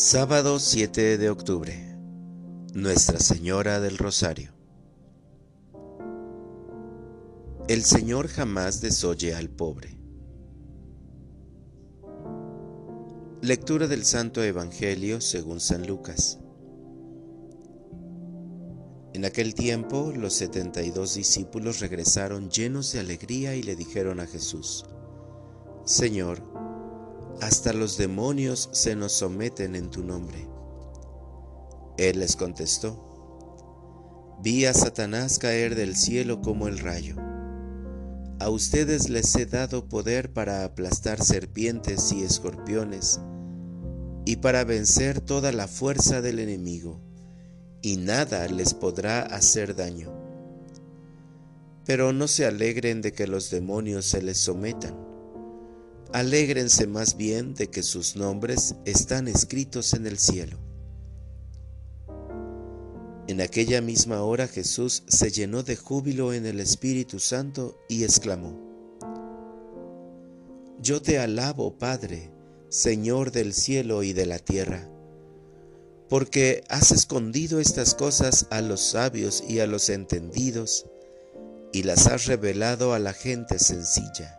Sábado 7 de octubre. Nuestra Señora del Rosario. El Señor jamás desoye al pobre. Lectura del Santo Evangelio según San Lucas. En aquel tiempo los setenta y dos discípulos regresaron llenos de alegría y le dijeron a Jesús, Señor, hasta los demonios se nos someten en tu nombre. Él les contestó, vi a Satanás caer del cielo como el rayo. A ustedes les he dado poder para aplastar serpientes y escorpiones, y para vencer toda la fuerza del enemigo, y nada les podrá hacer daño. Pero no se alegren de que los demonios se les sometan Alégrense más bien de que sus nombres están escritos en el cielo. En aquella misma hora Jesús se llenó de júbilo en el Espíritu Santo y exclamó, Yo te alabo, Padre, Señor del cielo y de la tierra, porque has escondido estas cosas a los sabios y a los entendidos, y las has revelado a la gente sencilla.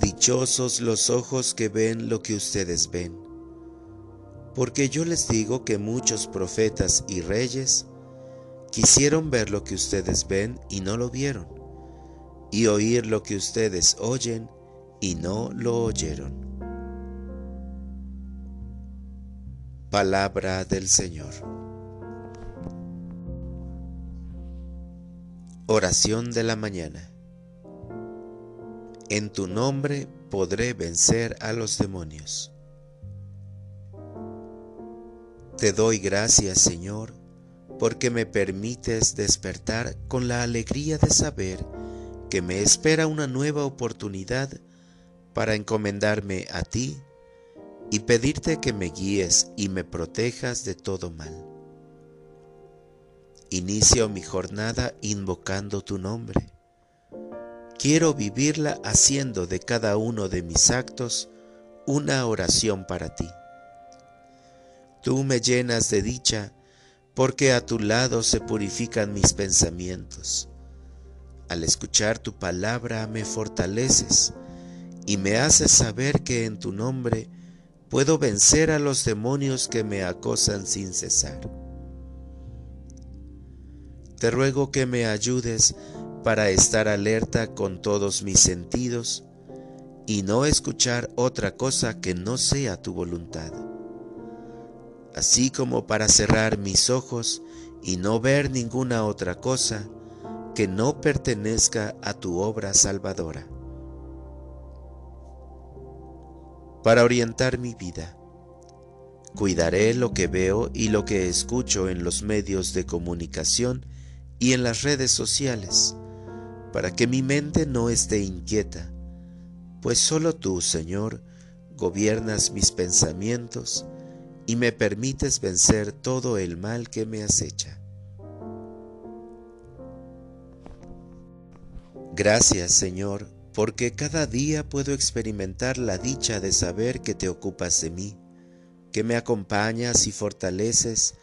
Dichosos los ojos que ven lo que ustedes ven, porque yo les digo que muchos profetas y reyes quisieron ver lo que ustedes ven y no lo vieron, y oír lo que ustedes oyen y no lo oyeron. Palabra del Señor. Oración de la mañana. En tu nombre podré vencer a los demonios. Te doy gracias, Señor, porque me permites despertar con la alegría de saber que me espera una nueva oportunidad para encomendarme a ti y pedirte que me guíes y me protejas de todo mal. Inicio mi jornada invocando tu nombre Quiero vivirla haciendo de cada uno de mis actos una oración para ti. Tú me llenas de dicha porque a tu lado se purifican mis pensamientos. Al escuchar tu palabra me fortaleces y me haces saber que en tu nombre puedo vencer a los demonios que me acosan sin cesar. Te ruego que me ayudes para estar alerta con todos mis sentidos y no escuchar otra cosa que no sea tu voluntad, así como para cerrar mis ojos y no ver ninguna otra cosa que no pertenezca a tu obra salvadora. Para orientar mi vida, cuidaré lo que veo y lo que escucho en los medios de comunicación y en las redes sociales, para que mi mente no esté inquieta, pues solo tú, Señor, gobiernas mis pensamientos y me permites vencer todo el mal que me acecha. Gracias, Señor, porque cada día puedo experimentar la dicha de saber que te ocupas de mí, que me acompañas y fortaleces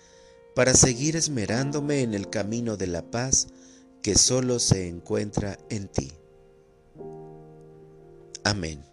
para seguir esmerándome en el camino de la paz que solo se encuentra en ti. Amén.